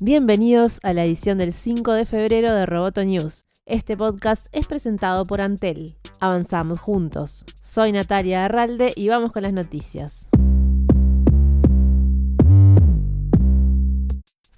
Bienvenidos a la edición del 5 de febrero de Roboto News. Este podcast es presentado por Antel. Avanzamos juntos. Soy Natalia Arralde y vamos con las noticias.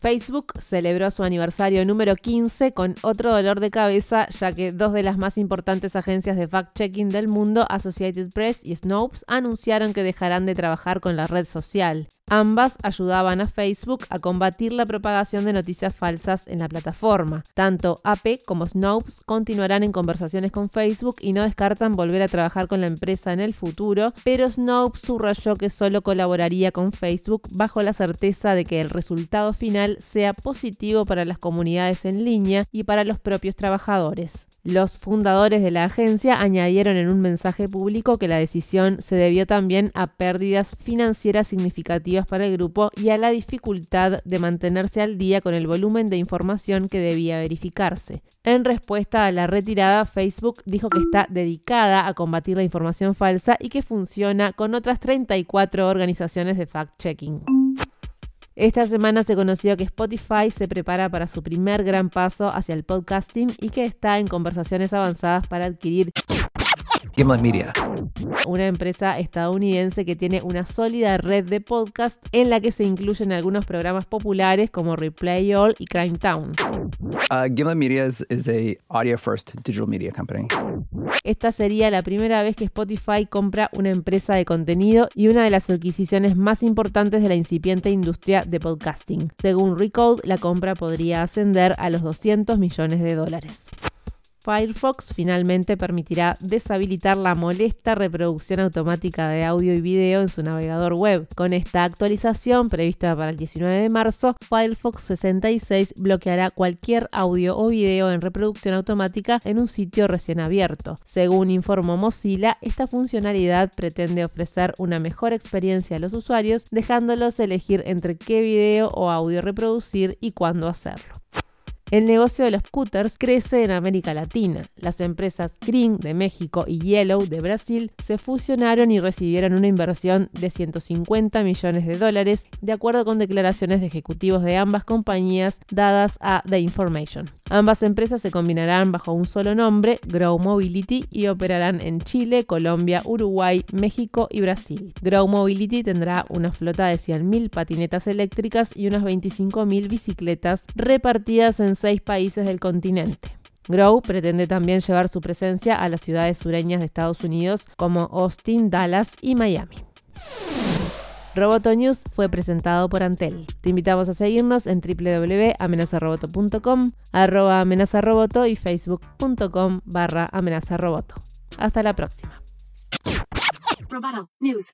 Facebook celebró su aniversario número 15 con otro dolor de cabeza, ya que dos de las más importantes agencias de fact-checking del mundo, Associated Press y Snopes, anunciaron que dejarán de trabajar con la red social. Ambas ayudaban a Facebook a combatir la propagación de noticias falsas en la plataforma. Tanto AP como Snopes continuarán en conversaciones con Facebook y no descartan volver a trabajar con la empresa en el futuro, pero Snopes subrayó que solo colaboraría con Facebook bajo la certeza de que el resultado final sea positivo para las comunidades en línea y para los propios trabajadores. Los fundadores de la agencia añadieron en un mensaje público que la decisión se debió también a pérdidas financieras significativas para el grupo y a la dificultad de mantenerse al día con el volumen de información que debía verificarse. En respuesta a la retirada, Facebook dijo que está dedicada a combatir la información falsa y que funciona con otras 34 organizaciones de fact-checking. Esta semana se conoció que Spotify se prepara para su primer gran paso hacia el podcasting y que está en conversaciones avanzadas para adquirir Gimlet Media. Una empresa estadounidense que tiene una sólida red de podcast en la que se incluyen algunos programas populares como Replay All y Crime Town. Uh, Gimlet Media is, is a audio first digital media company. Esta sería la primera vez que Spotify compra una empresa de contenido y una de las adquisiciones más importantes de la incipiente industria de podcasting. Según Recode, la compra podría ascender a los 200 millones de dólares. Firefox finalmente permitirá deshabilitar la molesta reproducción automática de audio y video en su navegador web. Con esta actualización prevista para el 19 de marzo, Firefox 66 bloqueará cualquier audio o video en reproducción automática en un sitio recién abierto. Según informó Mozilla, esta funcionalidad pretende ofrecer una mejor experiencia a los usuarios, dejándolos elegir entre qué video o audio reproducir y cuándo hacerlo. El negocio de los scooters crece en América Latina. Las empresas Green de México y Yellow de Brasil se fusionaron y recibieron una inversión de 150 millones de dólares, de acuerdo con declaraciones de ejecutivos de ambas compañías dadas a The Information. Ambas empresas se combinarán bajo un solo nombre, Grow Mobility, y operarán en Chile, Colombia, Uruguay, México y Brasil. Grow Mobility tendrá una flota de 100.000 patinetas eléctricas y unas 25.000 bicicletas repartidas en seis países del continente. Grow pretende también llevar su presencia a las ciudades sureñas de Estados Unidos como Austin, Dallas y Miami. Roboto News fue presentado por Antel. Te invitamos a seguirnos en www.amenazaroboto.com, arroba amenazaroboto y facebook.com barra amenazaroboto. Hasta la próxima. Roboto News,